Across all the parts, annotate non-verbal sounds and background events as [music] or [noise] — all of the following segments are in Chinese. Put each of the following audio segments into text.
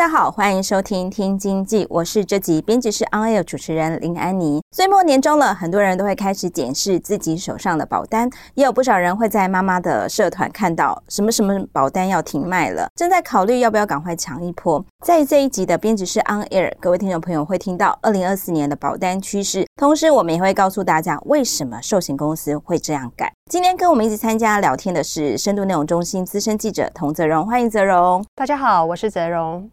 大家好，欢迎收听《听经济》，我是这集编辑室 On Air 主持人林安妮。岁末年终了，很多人都会开始检视自己手上的保单，也有不少人会在妈妈的社团看到什么什么保单要停卖了，正在考虑要不要赶快抢一波。在这一集的编辑室 On Air，各位听众朋友会听到二零二四年的保单趋势，同时我们也会告诉大家为什么寿险公司会这样改。今天跟我们一起参加聊天的是深度内容中心资深记者童泽荣，欢迎泽荣。大家好，我是泽荣。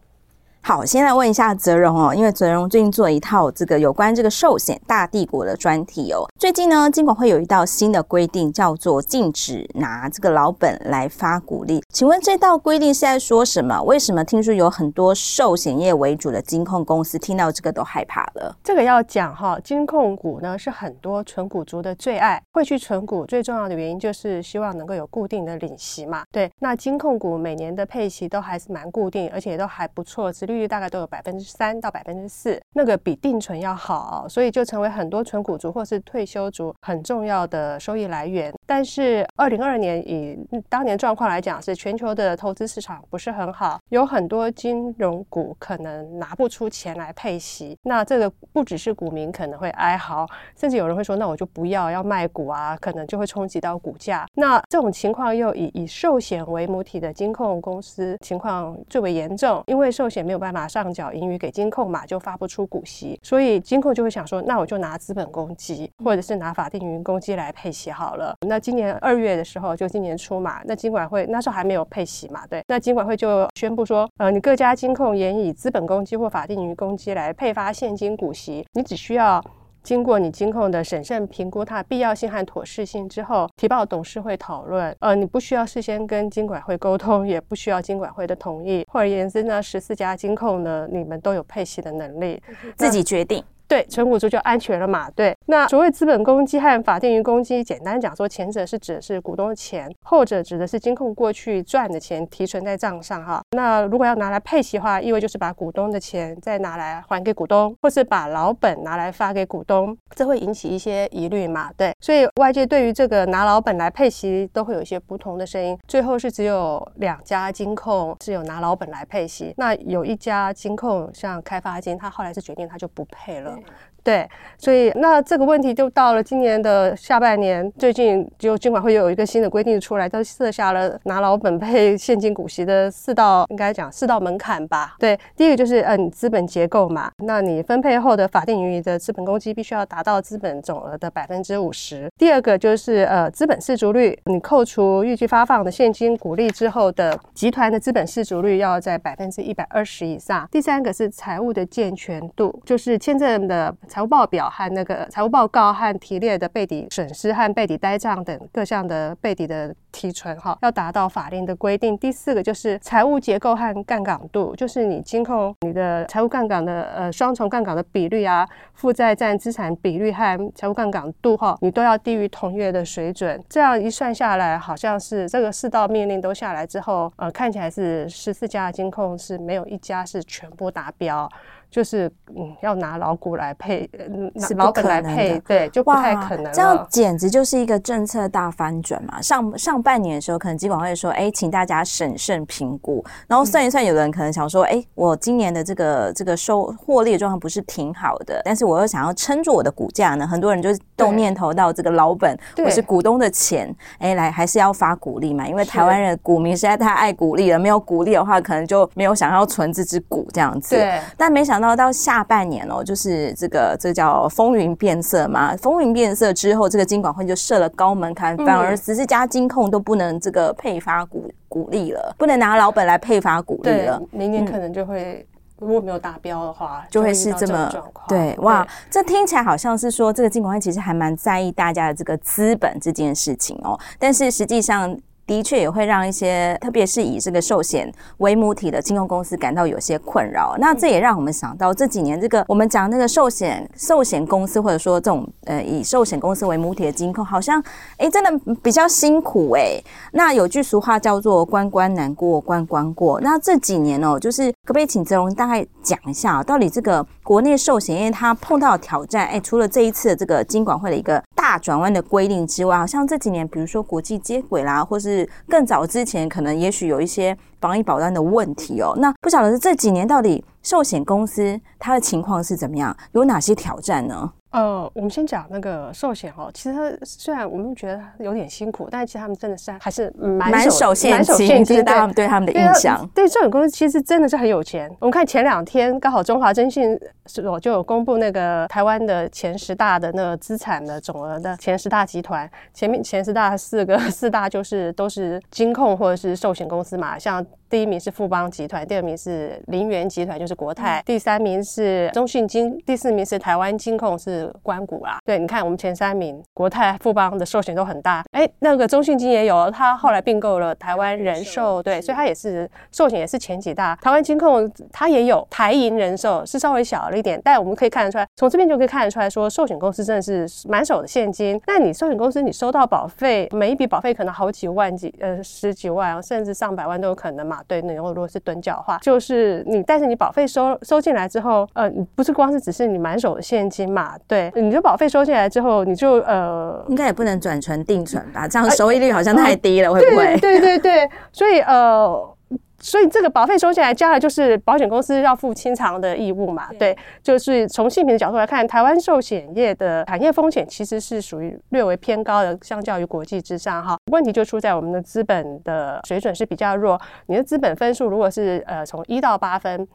好，先来问一下泽荣哦，因为泽荣最近做了一套这个有关这个寿险大帝国的专题哦。最近呢，金管会有一道新的规定，叫做禁止拿这个老本来发股利。请问这道规定是在说什么？为什么听说有很多寿险业为主的金控公司听到这个都害怕了？这个要讲哈，金控股呢是很多存股族的最爱，会去存股最重要的原因就是希望能够有固定的领息嘛。对，那金控股每年的配息都还是蛮固定，而且都还不错，殖率率大概都有百分之三到百分之四，那个比定存要好，所以就成为很多存股族或是退休族很重要的收益来源。但是二零二二年以当年状况来讲，是全球的投资市场不是很好，有很多金融股可能拿不出钱来配息。那这个不只是股民可能会哀嚎，甚至有人会说，那我就不要要卖股啊，可能就会冲击到股价。那这种情况又以以寿险为母体的金控公司情况最为严重，因为寿险没有办法上。缴盈余给金控嘛，就发不出股息，所以金控就会想说，那我就拿资本公积，或者是拿法定盈余公积来配息好了。那今年二月的时候，就今年初嘛，那金管会那时候还没有配息嘛，对，那金管会就宣布说，呃，你各家金控也以资本公积或法定盈余公积来配发现金股息，你只需要。经过你金控的审慎评估，它必要性和妥适性之后，提报董事会讨论。呃，你不需要事先跟金管会沟通，也不需要金管会的同意。换而言之呢，十四家金控呢，你们都有配息的能力，自己决定。对，存股族就安全了嘛。对，那所谓资本公积和法定盈公积，简单讲说，前者是指的是股东的钱，后者指的是金控过去赚的钱提存在账上哈。那如果要拿来配息的话，意味就是把股东的钱再拿来还给股东，或是把老本拿来发给股东，这会引起一些疑虑嘛。对，所以外界对于这个拿老本来配息都会有一些不同的声音。最后是只有两家金控是有拿老本来配息，那有一家金控像开发金，他后来是决定他就不配了。out. 对，所以那这个问题就到了今年的下半年，最近就监管会又有一个新的规定出来，都设下了拿老本配现金股息的四道，应该讲四道门槛吧。对，第一个就是嗯资本结构嘛，那你分配后的法定盈余的资本公积必须要达到资本总额的百分之五十。第二个就是呃资本适足率，你扣除预计发放的现金股利之后的集团的资本适足率要在百分之一百二十以上。第三个是财务的健全度，就是签证的。财务报表和那个财务报告和提列的备抵损失和备抵呆账等各项的备抵的提存哈，要达到法令的规定。第四个就是财务结构和杠杆度，就是你金控你的财务杠杆的呃双重杠杆的比率啊，负债占资产比率和财务杠杆度哈，你都要低于同业的水准。这样一算下来，好像是这个四道命令都下来之后，呃，看起来是十四家的金控是没有一家是全部达标。就是嗯，要拿老股来配，拿老本来配，对，就不太可能。这样简直就是一个政策大翻转嘛！上上半年的时候，可能金管会说，哎，请大家审慎评估，然后算一算，有的人可能想说，哎，我今年的这个这个收获利的状况不是挺好的，但是我又想要撑住我的股价呢，很多人就动念头到这个老本或是股东的钱，哎，来还是要发股利嘛？因为台湾人股民实在太爱股利了，没有股利的话，可能就没有想要存这只股这样子。对，但没想。到到下半年哦，就是这个这个叫风云变色嘛，风云变色之后，这个金管会就设了高门槛，反而十四家金控都不能这个配发股鼓励了，不能拿老本来配发鼓励了。明年可能就会。嗯如果没有达标的话，就会是这么这对哇！这听起来好像是说，这个金管会其实还蛮在意大家的这个资本这件事情哦，但是实际上。的确也会让一些，特别是以这个寿险为母体的金融公司感到有些困扰。那这也让我们想到这几年这个我们讲那个寿险寿险公司，或者说这种呃以寿险公司为母体的金控，好像哎真的比较辛苦哎。那有句俗话叫做“关关难过关关过”。那这几年哦，就是可不可以请泽荣大概讲一下，到底这个国内寿险业它碰到挑战？哎，除了这一次的这个金管会的一个大转弯的规定之外，好像这几年比如说国际接轨啦，或是更早之前，可能也许有一些防疫保单的问题哦。那不晓得是这几年到底寿险公司它的情况是怎么样，有哪些挑战呢？呃，我们先讲那个寿险哦。其实虽然我们觉得有点辛苦，但是其实他们真的是还是蛮守现金，就是大家对他们的印象。对寿险公司其实真的是很有钱。我们看前两天刚好中华征信所就有公布那个台湾的前十大的那个资产的总额的前十大集团，前面前十大四个四大就是都是金控或者是寿险公司嘛，像。第一名是富邦集团，第二名是林园集团，就是国泰，第三名是中信金，第四名是台湾金控，是官股啦。对，你看我们前三名，国泰、富邦的寿险都很大。哎，那个中信金也有，他后来并购了台湾人寿，对，所以它也是寿险也是前几大。台湾金控它也有台银人寿，是稍微小了一点，但我们可以看得出来，从这边就可以看得出来说，寿险公司真的是满手的现金。那你寿险公司你收到保费，每一笔保费可能好几万几呃十几万，甚至上百万都有可能嘛。对，那如果如果是趸缴的话，就是你，但是你保费收收进来之后，呃，你不是光是只是你满手的现金嘛？对，你就保费收进来之后，你就呃，应该也不能转存定存吧？这样收益率好像太低了，呃、会不会？对对对对，所以呃。所以这个保费收进来，加了就是保险公司要负清偿的义务嘛。对，就是从性平的角度来看，台湾寿险业的产业风险其实是属于略微偏高的，相较于国际之上哈。问题就出在我们的资本的水准是比较弱。你的资本分数如果是呃从一到八分，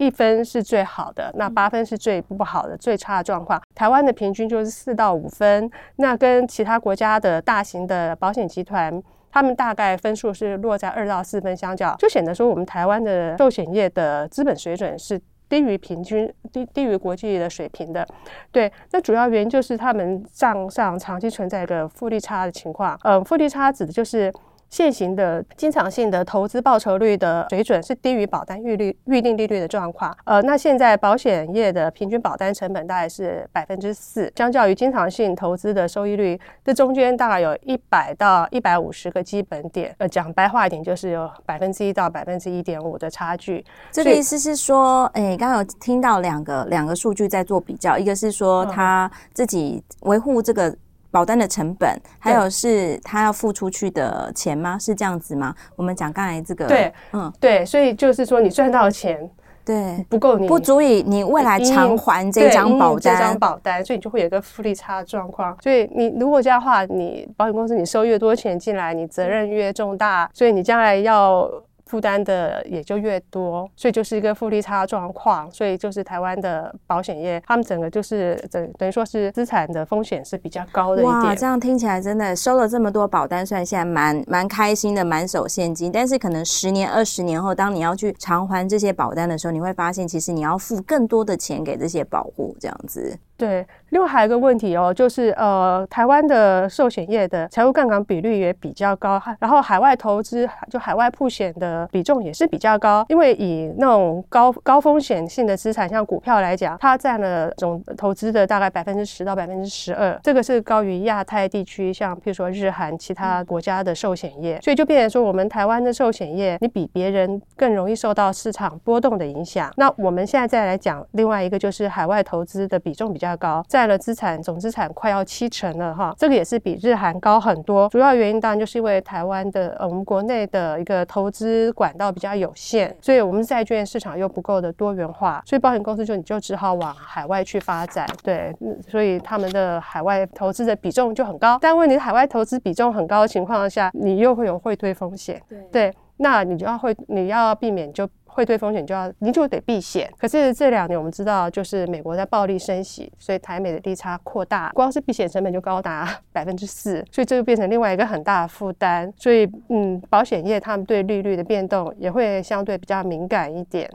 一分是最好的，那八分是最不好的、最差的状况。台湾的平均就是四到五分，那跟其他国家的大型的保险集团。他们大概分数是落在二到四分相较，就显得说我们台湾的寿险业的资本水准是低于平均、低低于国际的水平的。对，那主要原因就是他们账上长期存在一个复利差的情况。呃，复利差指的就是。现行的经常性的投资报酬率的水准是低于保单预率预定利率的状况。呃，那现在保险业的平均保单成本大概是百分之四，相较于经常性投资的收益率，这中间大概有一百到一百五十个基本点。呃，讲白话一点，就是有百分之一到百分之一点五的差距。这个意思是说，哎，刚刚有听到两个两个数据在做比较，一个是说他自己维护这个。保单的成本，还有是他要付出去的钱吗？是这样子吗？我们讲刚才这个，对，嗯，对，所以就是说你赚到的钱，对，不够你不足以你未来偿还这张保单，这张保单，所以你就会有一个复利差的状况。所以你如果这样的话，你保险公司你收越多钱进来，你责任越重大，所以你将来要。负担的也就越多，所以就是一个负利差状况，所以就是台湾的保险业，他们整个就是等等于说是资产的风险是比较高的。哇，这样听起来真的收了这么多保单，虽然现在蛮蛮开心的，满手现金，但是可能十年、二十年后，当你要去偿还这些保单的时候，你会发现其实你要付更多的钱给这些保护，这样子。对，另外还有一个问题哦，就是呃，台湾的寿险业的财务杠杆比率也比较高，然后海外投资就海外铺险的比重也是比较高。因为以那种高高风险性的资产，像股票来讲，它占了总投资的大概百分之十到百分之十二，这个是高于亚太地区，像譬如说日韩其他国家的寿险业，所以就变成说，我们台湾的寿险业，你比别人更容易受到市场波动的影响。那我们现在再来讲另外一个，就是海外投资的比重比较高，占了资产总资产快要七成了哈，这个也是比日韩高很多。主要原因当然就是因为台湾的呃我们国内的一个投资管道比较有限，所以我们债券市场又不够的多元化，所以保险公司就你就只好往海外去发展。对，所以他们的海外投资的比重就很高。但问题海外投资比重很高的情况下，你又会有汇兑风险。对。对那你就要会，你要避免就汇兑风险就要你就得避险。可是这两年我们知道，就是美国在暴力升息，所以台美的利差扩大，光是避险成本就高达 [laughs] 百分之四，所以这就变成另外一个很大的负担。所以嗯，保险业他们对利率的变动也会相对比较敏感一点。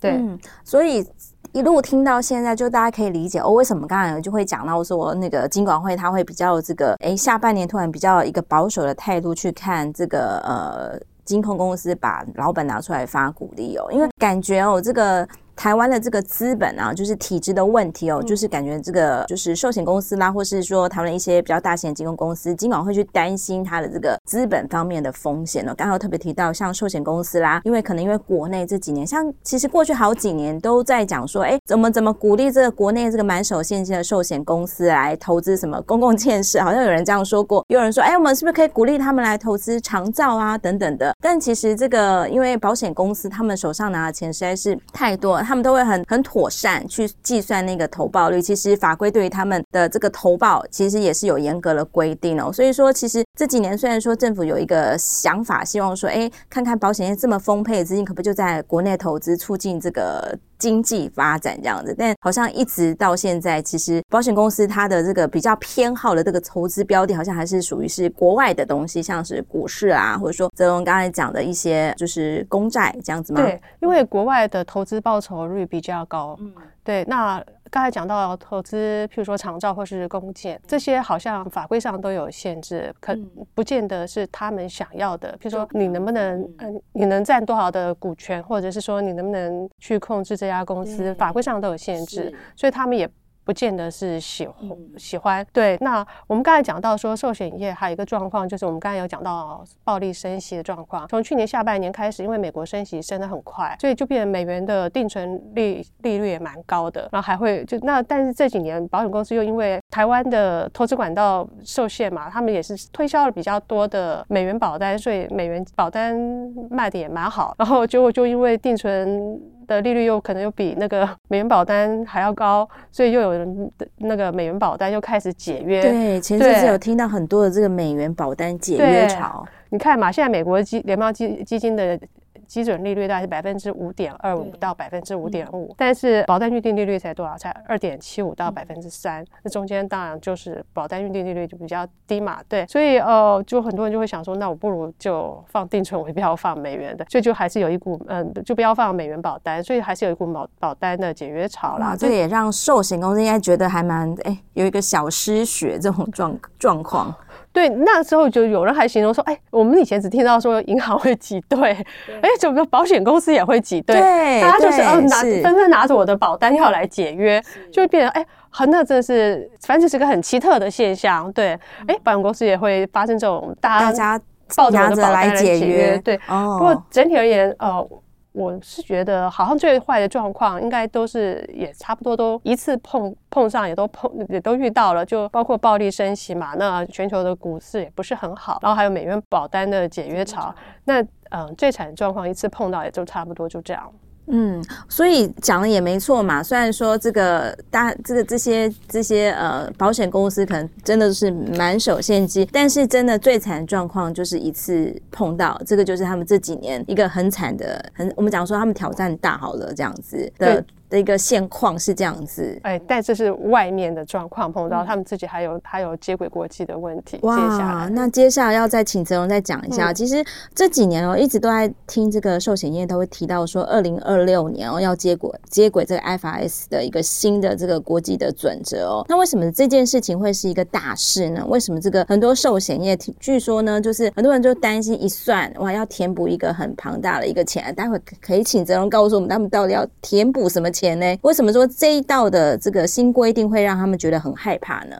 对，所以。一路听到现在，就大家可以理解哦，为什么刚才就会讲到说那个金管会他会比较这个，诶，下半年突然比较一个保守的态度去看这个呃金控公司把老板拿出来发鼓励哦，因为感觉哦这个。台湾的这个资本啊，就是体制的问题哦，就是感觉这个就是寿险公司啦，或是说台湾一些比较大型的金融公司，尽管会去担心它的这个资本方面的风险哦。刚好特别提到像寿险公司啦，因为可能因为国内这几年，像其实过去好几年都在讲说，哎，怎么怎么鼓励这个国内这个满手现金的寿险公司来投资什么公共建设，好像有人这样说过，有人说，哎，我们是不是可以鼓励他们来投资长照啊等等的？但其实这个因为保险公司他们手上拿的钱实在是太多。他们都会很很妥善去计算那个投保率，其实法规对于他们的这个投保其实也是有严格的规定哦。所以说，其实这几年虽然说政府有一个想法，希望说，哎，看看保险业这么丰沛的资金，可不就在国内投资，促进这个。经济发展这样子，但好像一直到现在，其实保险公司它的这个比较偏好的这个投资标的，好像还是属于是国外的东西，像是股市啊，或者说泽龙刚才讲的一些就是公债这样子吗？对，因为国外的投资报酬率比较高。嗯，对，那。刚才讲到投资，譬如说长照或是公建，这些好像法规上都有限制，可不见得是他们想要的。譬如说，你能不能，嗯，你能占多少的股权，或者是说你能不能去控制这家公司，法规上都有限制，所以他们也。不见得是喜欢喜欢对。那我们刚才讲到说，寿险业还有一个状况，就是我们刚才有讲到暴力升息的状况。从去年下半年开始，因为美国升息升得很快，所以就变成美元的定存利利率也蛮高的。然后还会就那，但是这几年保险公司又因为台湾的投资管道受限嘛，他们也是推销了比较多的美元保单，所以美元保单卖的也蛮好。然后结果就因为定存。的利率又可能又比那个美元保单还要高，所以又有人的那个美元保单又开始解约。对，前阵子有听到很多的这个美元保单解约潮。你看嘛，现在美国基联邦基基金的。基准利率大概是百分之五点二五到百分之五点五，但是保单预定利率才多少？才二点七五到百分之三，那中间当然就是保单预定利率就比较低嘛，对，所以呃，就很多人就会想说，那我不如就放定存，我不要放美元的，所以就还是有一股嗯，就不要放美元保单，所以还是有一股保保单的解约潮啦。这也让寿险公司应该觉得还蛮哎，有一个小失血这种状状况。对，那时候就有人还形容说，哎，我们以前只听到说银行会挤兑，哎，整个保险公司也会挤兑，对，大家就是呃拿纷纷拿着我的保单要来解约，就会变成哎，很那真的是，反正就是个很奇特的现象。对，哎，保险公司也会发生这种大家抱着我的保单来解约，对。不过整体而言，呃。我是觉得，好像最坏的状况应该都是也差不多都一次碰碰上，也都碰也都遇到了，就包括暴力升息嘛，那全球的股市也不是很好，然后还有美元保单的解约潮，那嗯，最惨的状况一次碰到也就差不多就这样。嗯，所以讲的也没错嘛。虽然说这个大这个这些这些呃保险公司可能真的是满手现金，但是真的最惨的状况就是一次碰到，这个就是他们这几年一个很惨的很我们讲说他们挑战大好了这样子的。的一个现况是这样子，哎，但这是外面的状况，碰到他们自己还有还有接轨国际的问题。哇，接下来那接下来要再请泽荣再讲一下。嗯、其实这几年哦，一直都在听这个寿险业都会提到说，二零二六年哦要接轨接轨这个 FRS 的一个新的这个国际的准则哦。那为什么这件事情会是一个大事呢？为什么这个很多寿险业据说呢，就是很多人就担心一算哇，要填补一个很庞大的一个钱。待会可以请泽荣告诉我们，他们到底要填补什么钱呢？为什么说这一道的这个新规定会让他们觉得很害怕呢？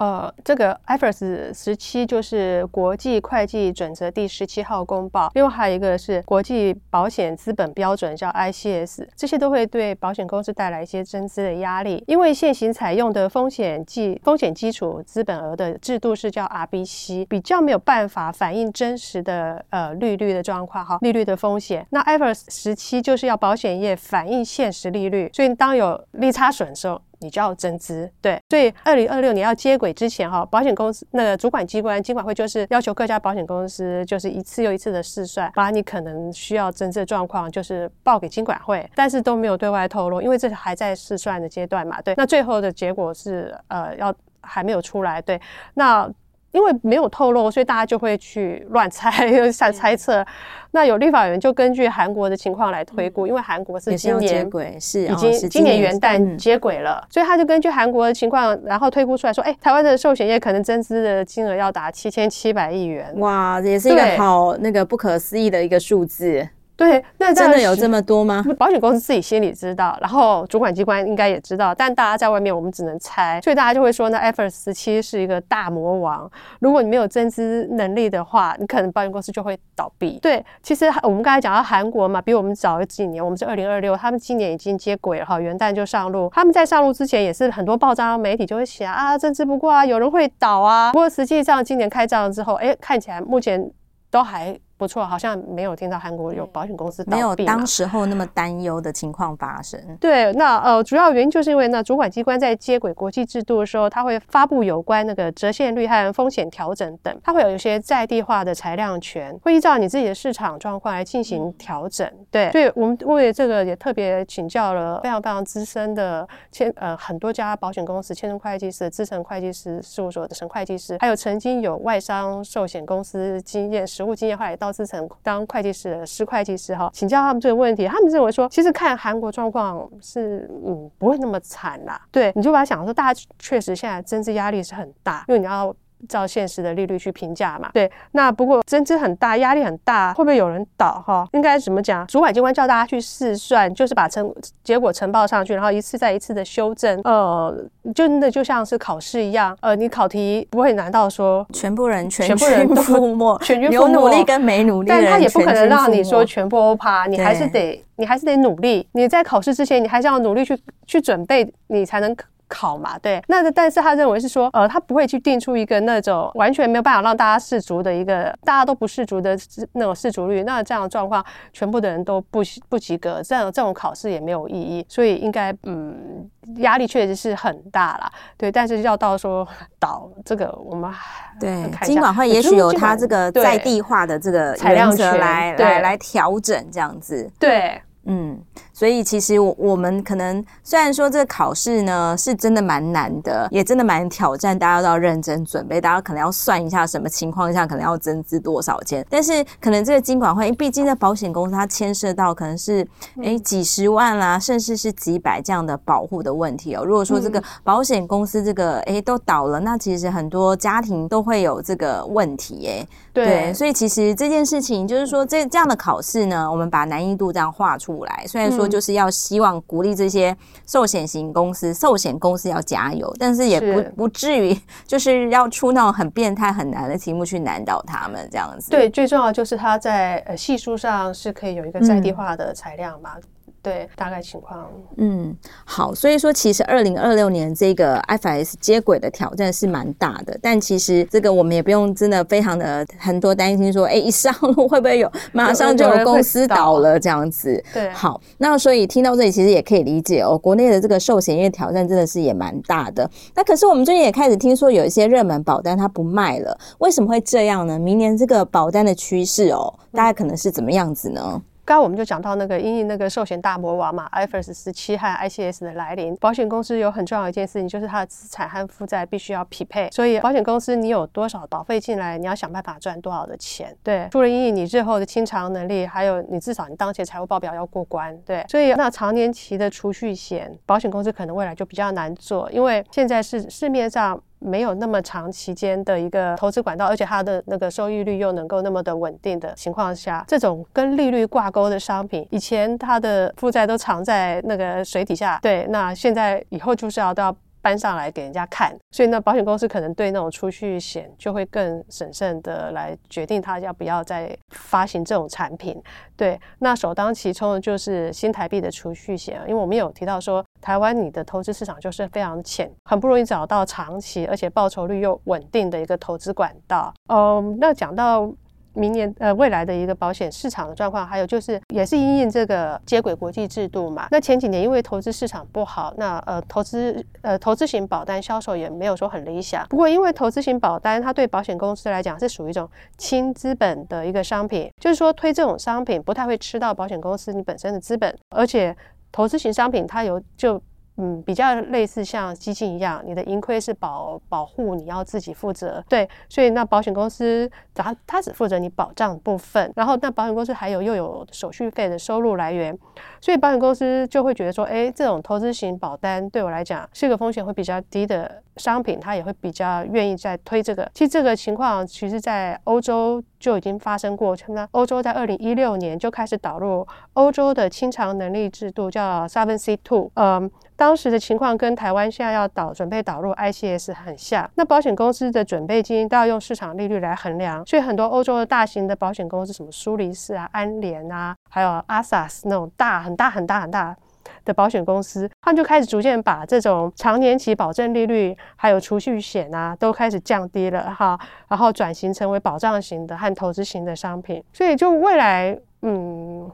呃，这个 IFRS 十七就是国际会计准则第十七号公报，另外还有一个是国际保险资本标准，叫 ICS，这些都会对保险公司带来一些增资的压力，因为现行采用的风险基风险基础资本额的制度是叫 RBC，比较没有办法反映真实的呃利率的状况哈，利率的风险。那 IFRS 十七就是要保险业反映现实利率，所以当有利差损的时候。你就要增资。对，所以二零二六年要接轨之前哈，保险公司那个主管机关金管会就是要求各家保险公司就是一次又一次的试算，把你可能需要增资的状况就是报给金管会，但是都没有对外透露，因为这还在试算的阶段嘛。对，那最后的结果是呃要还没有出来。对，那。因为没有透露，所以大家就会去乱猜、又猜猜测。那有立法委员就根据韩国的情况来推估，因为韩国是今年接轨，是已经今年元旦接轨了，所以他就根据韩国的情况，然后推估出来说，哎，台湾的寿险业可能增资的金额要达七千七百亿元。哇，也是一个好那个不可思议的一个数字。对，那真的有这么多吗？保险公司自己心里知道，然后主管机关应该也知道，但大家在外面我们只能猜，所以大家就会说，那 IFRS 17是一个大魔王。如果你没有增资能力的话，你可能保险公司就会倒闭。对，其实我们刚才讲到韩国嘛，比我们早几年，我们是二零二六，他们今年已经接轨了哈，元旦就上路。他们在上路之前也是很多报章媒体就会写啊，增资不过啊，有人会倒啊。不过实际上今年开账之后，哎，看起来目前都还。不错，好像没有听到韩国有保险公司倒闭，没有当时候那么担忧的情况发生。对，那呃，主要原因就是因为那主管机关在接轨国际制度的时候，它会发布有关那个折现率和风险调整等，它会有一些在地化的裁量权，会依照你自己的市场状况来进行调整。嗯、对，所以我们为这个也特别请教了非常非常资深的签呃很多家保险公司、签证会计师、资深会计师事务所的陈会计师，还有曾经有外商寿险公司经验、实务经验，后来到。资深当会计师的师会计师哈，请教他们这个问题，他们认为说，其实看韩国状况是嗯不会那么惨啦。对，你就把它想说，大家确实现在政治压力是很大，因为你要。照现实的利率去评价嘛，对。那不过增资很大，压力很大，会不会有人倒哈？应该怎么讲？主管机关叫大家去试算，就是把成结果呈报上去，然后一次再一次的修正。呃，真的就像是考试一样，呃，你考题不会难到说全部人全军覆没，[laughs] 全军覆没，有努力跟没努力，但他也不可能让你说全部欧趴，你还是得你还是得努力。你在考试之前，你还是要努力去去准备，你才能。考嘛，对，那但是他认为是说，呃，他不会去定出一个那种完全没有办法让大家适足的一个大家都不适足的那种适足率，那这样的状况，全部的人都不不及格，这样这种考试也没有意义，所以应该嗯压力确实是很大啦，对，但是要到说倒这个我们对。金管会也许有他这个在地化的这个裁量权来来来调整这样子，对。嗯，所以其实我我们可能虽然说这个考试呢是真的蛮难的，也真的蛮挑战，大家都要认真准备，大家可能要算一下什么情况下可能要增资多少钱。但是可能这个金管会，因为毕竟在保险公司它牵涉到可能是诶几十万啦，甚至是几百这样的保护的问题哦。如果说这个保险公司这个诶都倒了，那其实很多家庭都会有这个问题诶。对，对，所以其实这件事情就是说这这样的考试呢，我们把难易度这样画出。来，虽然说就是要希望鼓励这些寿险型公司、寿险公司要加油，但是也不不至于就是要出那种很变态、很难的题目去难倒他们这样子。对，最重要就是它在呃系数上是可以有一个在地化的裁量嘛。嗯对，大概情况。嗯，好，所以说其实二零二六年这个 IFRS 接轨的挑战是蛮大的，但其实这个我们也不用真的非常的很多担心说，哎，一上路会不会有马上就有公司倒了这样子？[laughs] 对，好，那所以听到这里其实也可以理解哦，国内的这个寿险业挑战真的是也蛮大的。那可是我们最近也开始听说有一些热门保单它不卖了，为什么会这样呢？明年这个保单的趋势哦，大概可能是怎么样子呢？刚刚我们就讲到那个因应那个寿险大魔王嘛，IFRS 17和 ICS 的来临，保险公司有很重要一件事情，就是它的资产和负债必须要匹配。所以保险公司你有多少保费进来，你要想办法赚多少的钱。对，除了因应你日后的清偿能力，还有你至少你当前财务报表要过关。对，所以那长年期的储蓄险，保险公司可能未来就比较难做，因为现在是市面上。没有那么长期间的一个投资管道，而且它的那个收益率又能够那么的稳定的情况下，这种跟利率挂钩的商品，以前它的负债都藏在那个水底下，对，那现在以后就是要到。搬上来给人家看，所以呢，保险公司可能对那种储蓄险就会更审慎的来决定他要不要再发行这种产品。对，那首当其冲的就是新台币的储蓄险，因为我们有提到说，台湾你的投资市场就是非常浅，很不容易找到长期而且报酬率又稳定的一个投资管道。嗯，那讲到明年呃未来的一个保险市场的状况，还有就是也是因应这个接轨国际制度嘛。那前几年因为投资市场不好，那呃投资呃投资型保单销售也没有说很理想。不过因为投资型保单它对保险公司来讲是属于一种轻资本的一个商品，就是说推这种商品不太会吃到保险公司你本身的资本，而且投资型商品它有就。嗯，比较类似像基金一样，你的盈亏是保保护，你要自己负责。对，所以那保险公司它它只负责你保障部分，然后那保险公司还有又有手续费的收入来源，所以保险公司就会觉得说，哎，这种投资型保单对我来讲是个风险会比较低的商品，它也会比较愿意再推这个。其实这个情况其实在欧洲就已经发生过，那欧洲在二零一六年就开始导入欧洲的清偿能力制度，叫 Solvency II。嗯。当时的情况跟台湾现在要导准备导入 ICS 很像，那保险公司的准备金都要用市场利率来衡量，所以很多欧洲的大型的保险公司，什么苏黎世啊、安联啊，还有阿萨斯那种大很大很大很大的保险公司，他们就开始逐渐把这种长年期保证利率还有储蓄险啊，都开始降低了哈，然后转型成为保障型的和投资型的商品，所以就未来嗯。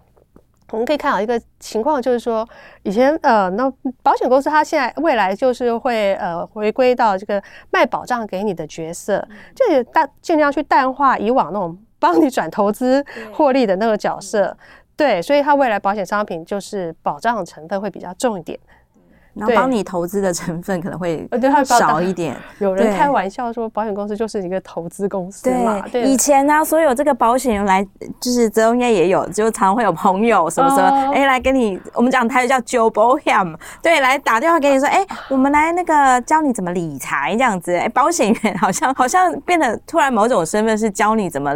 我们可以看到一个情况，就是说，以前呃，那保险公司它现在未来就是会呃回归到这个卖保障给你的角色，就也淡尽量去淡化以往那种帮你转投资获利的那个角色，对，所以它未来保险商品就是保障成分会比较重一点。然后帮你投资的成分可能会少一点。[laughs] 有人开玩笑说，保险公司就是一个投资公司嘛。对，以前呢，所有这个保险来，就是泽应该也有，就常会有朋友什么什么，哎，来跟你，我们讲台语叫揪保险，对，来打电话给你说，哎，我们来那个教你怎么理财这样子。哎，保险员好像好像变得突然某种身份是教你怎么。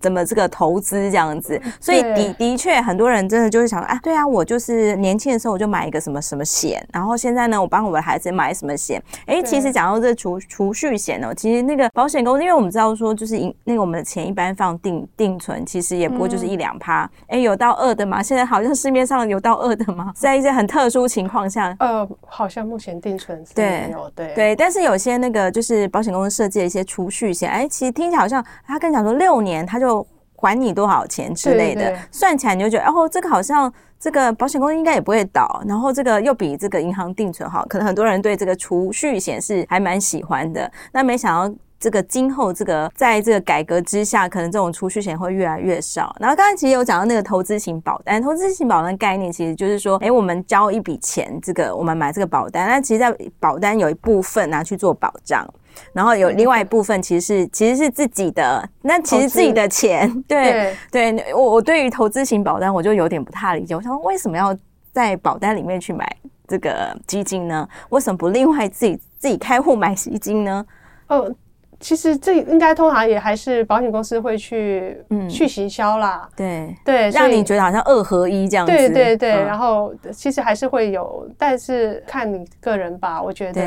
怎么这个投资这样子，所以的的确很多人真的就是想说，啊，对啊，我就是年轻的时候我就买一个什么什么险，然后现在呢，我帮我的孩子买什么险。哎，其实讲到这储储蓄险哦，其实那个保险公司，因为我们知道说，就是那个我们的钱一般放定定存，其实也不过就是一两趴。哎，有到二的吗？现在好像市面上有到二的吗？[laughs] 在一些很特殊情况下，呃，好像目前定存是没有，对对对，但是有些那个就是保险公司设计的一些储蓄险，哎，其实听起来好像他跟你讲说六年他就。还你多少钱之类的，对对，算起来你就觉得，哦，这个好像这个保险公司应该也不会倒，然后这个又比这个银行定存好，可能很多人对这个储蓄险是还蛮喜欢的。那没想到这个今后这个在这个改革之下，可能这种储蓄险会越来越少。然后刚才其实有讲到那个投资型保单，投资型保单概念其实就是说，哎，我们交一笔钱，这个我们买这个保单，那其实在保单有一部分拿去做保障。然后有另外一部分，其实是其实是自己的，那其实自己的钱，[laughs] 对对，我我对于投资型保单，我就有点不太理解。我想说，为什么要在保单里面去买这个基金呢？为什么不另外自己自己开户买基金呢？哦。其实这应该通常也还是保险公司会去嗯。去行销啦，对。对，让你觉得好像二合一这样子，对对对。然后其实还是会有，但是看你个人吧，我觉得。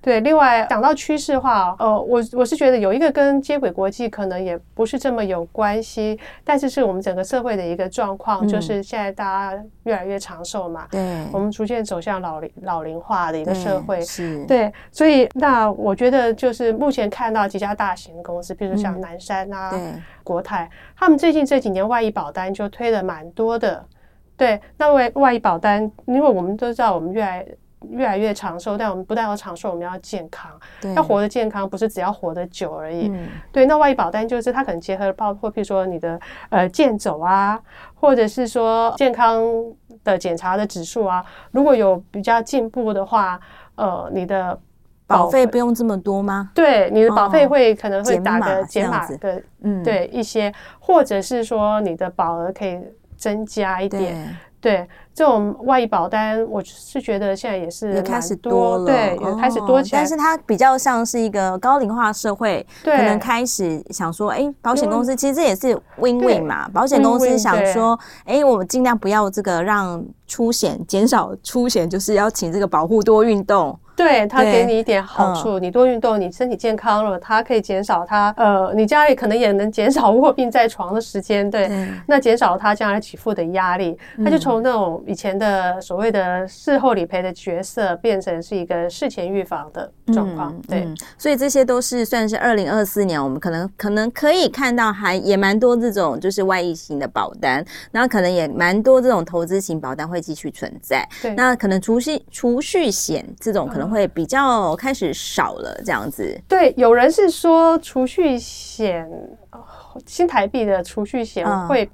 对。另外讲到趋势化，呃，我我是觉得有一个跟接轨国际可能也不是这么有关系，但是是我们整个社会的一个状况，就是现在大家越来越长寿嘛，对，我们逐渐走向老龄老龄化的一个社会，是，对，所以那我觉得就是目前看到。几家大型公司，比如像南山啊、嗯、国泰，他们最近这几年外溢保单就推了蛮多的。对，那外外溢保单，因为我们都知道，我们越来越来越长寿，但我们不但要长寿，我们要健康，要活得健康，不是只要活得久而已。嗯、对，那外溢保单就是它可能结合包括，譬如说你的呃健走啊，或者是说健康的检查的指数啊，如果有比较进步的话，呃，你的。保费不用这么多吗？对，你的保费会可能会打个减码的，嗯，对一些，或者是说你的保额可以增加一点。对，这种外溢保单，我是觉得现在也是也开始多了，对，也开始多起来。但是它比较像是一个高龄化社会，可能开始想说，哎，保险公司其实这也是 win-win 嘛。保险公司想说，哎，我们尽量不要这个让出险减少出险，就是要请这个保护多运动。对，他给你一点好处，你多运动，你身体健康了，它可以减少他呃，你家里可能也能减少卧病在床的时间，对，那减少他将来给付的压力，他就从那种以前的所谓的事后理赔的角色，变成是一个事前预防的状况，对，所以这些都是算是二零二四年我们可能可能可以看到还也蛮多这种就是外溢型的保单，那可能也蛮多这种投资型保单会继续存在，对，那可能储蓄储蓄险这种可能会比较开始少了这样子，对，有人是说储蓄险，新台币的储蓄险会。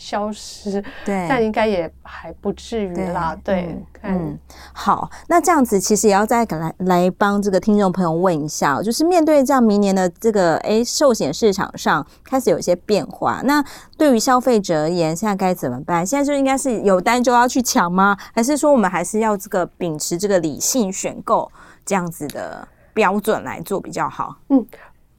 消失，对，但应该也还不至于啦，对，对嗯，嗯，好，那这样子其实也要再来来帮这个听众朋友问一下，就是面对这样明年的这个哎寿险市场上开始有一些变化，那对于消费者而言，现在该怎么办？现在就应该是有单就要去抢吗？还是说我们还是要这个秉持这个理性选购这样子的标准来做比较好？嗯。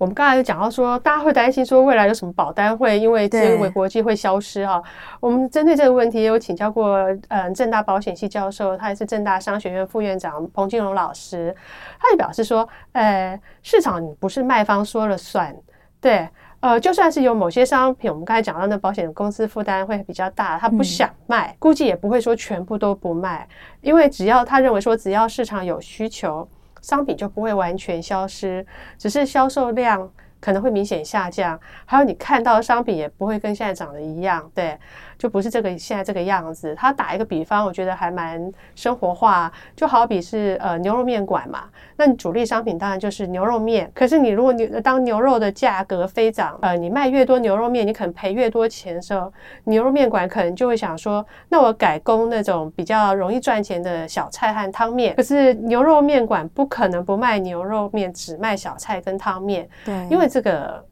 我们刚才就讲到说，大家会担心说未来有什么保单会因为这个国际会消失哈。我们针对这个问题也有请教过，嗯，正大保险系教授，他也是正大商学院副院长彭金龙老师，他就表示说，呃，市场不是卖方说了算，对，呃，就算是有某些商品，我们刚才讲到那保险公司负担会比较大，他不想卖，估计也不会说全部都不卖，因为只要他认为说只要市场有需求。商品就不会完全消失，只是销售量可能会明显下降，还有你看到的商品也不会跟现在长得一样，对。就不是这个现在这个样子。他打一个比方，我觉得还蛮生活化。就好比是呃牛肉面馆嘛，那你主力商品当然就是牛肉面。可是你如果牛当牛肉的价格飞涨，呃，你卖越多牛肉面，你可能赔越多钱的时候，牛肉面馆可能就会想说，那我改供那种比较容易赚钱的小菜和汤面。可是牛肉面馆不可能不卖牛肉面，只卖小菜跟汤面。对，因为这个。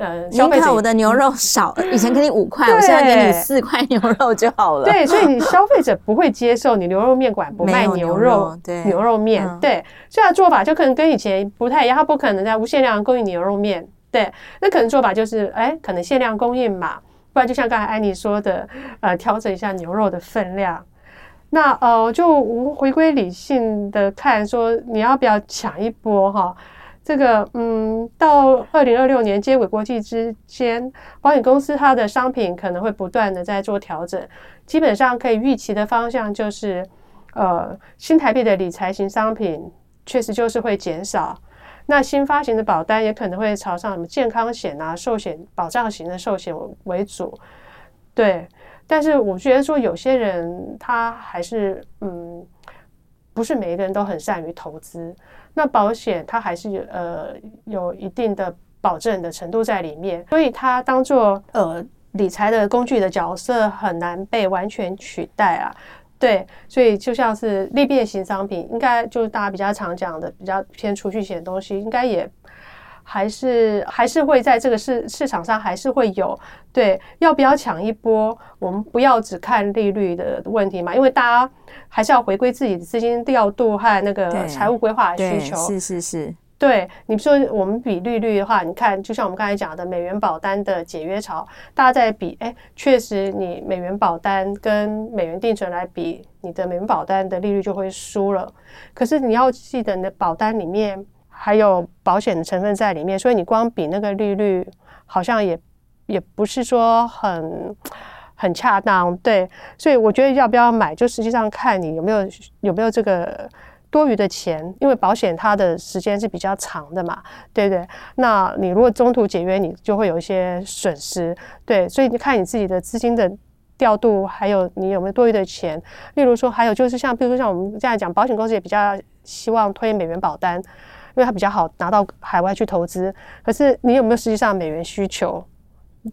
呃，你看我的牛肉少，[laughs] 以前给你五块，我现在给你四块牛肉就好了。对，所以你消费者 [laughs] 不会接受你牛肉面馆不卖牛肉，对，牛肉面，对，这样的做法就可能跟以前不太一样，他不可能在无限量供应牛肉面，对，那可能做法就是，哎，可能限量供应嘛，不然就像刚才安妮说的，呃，调整一下牛肉的分量。那呃，就我回归理性的看，说你要不要抢一波哈？这个嗯，到二零二六年接轨国际之间，保险公司它的商品可能会不断的在做调整，基本上可以预期的方向就是，呃，新台币的理财型商品确实就是会减少，那新发行的保单也可能会朝上什么健康险啊、寿险保障型的寿险为主，对，但是我觉得说有些人他还是嗯，不是每一个人都很善于投资。那保险它还是有呃有一定的保证的程度在里面，所以它当做呃理财的工具的角色很难被完全取代啊。对，所以就像是利变型商品，应该就是大家比较常讲的比较偏储蓄险的东西，应该也还是还是会在这个市市场上还是会有。对，要不要抢一波？我们不要只看利率的问题嘛，因为大家。还是要回归自己的资金调度和那个财务规划的需求。是是是，对你说我们比利率的话，你看，就像我们刚才讲的美元保单的解约潮，大家在比，哎，确实你美元保单跟美元定存来比，你的美元保单的利率就会输了。可是你要记得，你的保单里面还有保险的成分在里面，所以你光比那个利率，好像也也不是说很。很恰当，对，所以我觉得要不要买，就实际上看你有没有有没有这个多余的钱，因为保险它的时间是比较长的嘛，对不对？那你如果中途解约，你就会有一些损失，对，所以你看你自己的资金的调度，还有你有没有多余的钱。例如说，还有就是像，比如说像我们这样讲，保险公司也比较希望推美元保单，因为它比较好拿到海外去投资。可是你有没有实际上美元需求？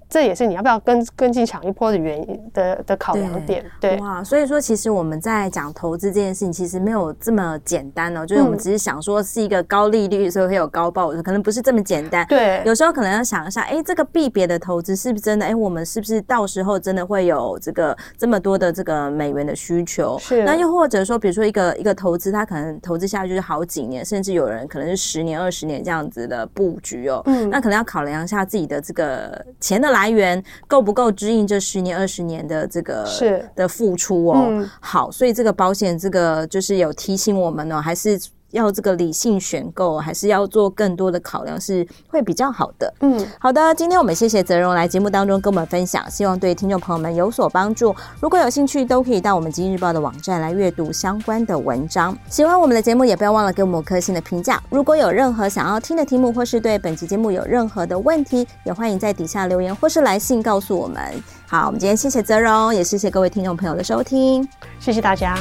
这也是你要不要跟跟进抢一波的原因的的考量点，对，对哇，所以说其实我们在讲投资这件事情，其实没有这么简单哦，就是我们只是想说是一个高利率，所以会有高报酬，可能不是这么简单。对，有时候可能要想一下，哎，这个币别的投资是不是真的？哎，我们是不是到时候真的会有这个这么多的这个美元的需求？是。那又或者说，比如说一个一个投资，它可能投资下去就是好几年，甚至有人可能是十年、二十年这样子的布局哦。嗯。那可能要考量一下自己的这个钱。的来源够不够支应这十年二十年的这个是的付出哦。嗯好，所以这个保险这个就是有提醒我们呢、哦，还是。要这个理性选购，还是要做更多的考量，是会比较好的。嗯，好的，今天我们谢谢泽荣来节目当中跟我们分享，希望对听众朋友们有所帮助。如果有兴趣，都可以到我们《今日报》的网站来阅读相关的文章。喜欢我们的节目，也不要忘了给我们五颗星的评价。如果有任何想要听的题目，或是对本期节目有任何的问题，也欢迎在底下留言或是来信告诉我们。好，我们今天谢谢泽荣，也谢谢各位听众朋友的收听，谢谢大家。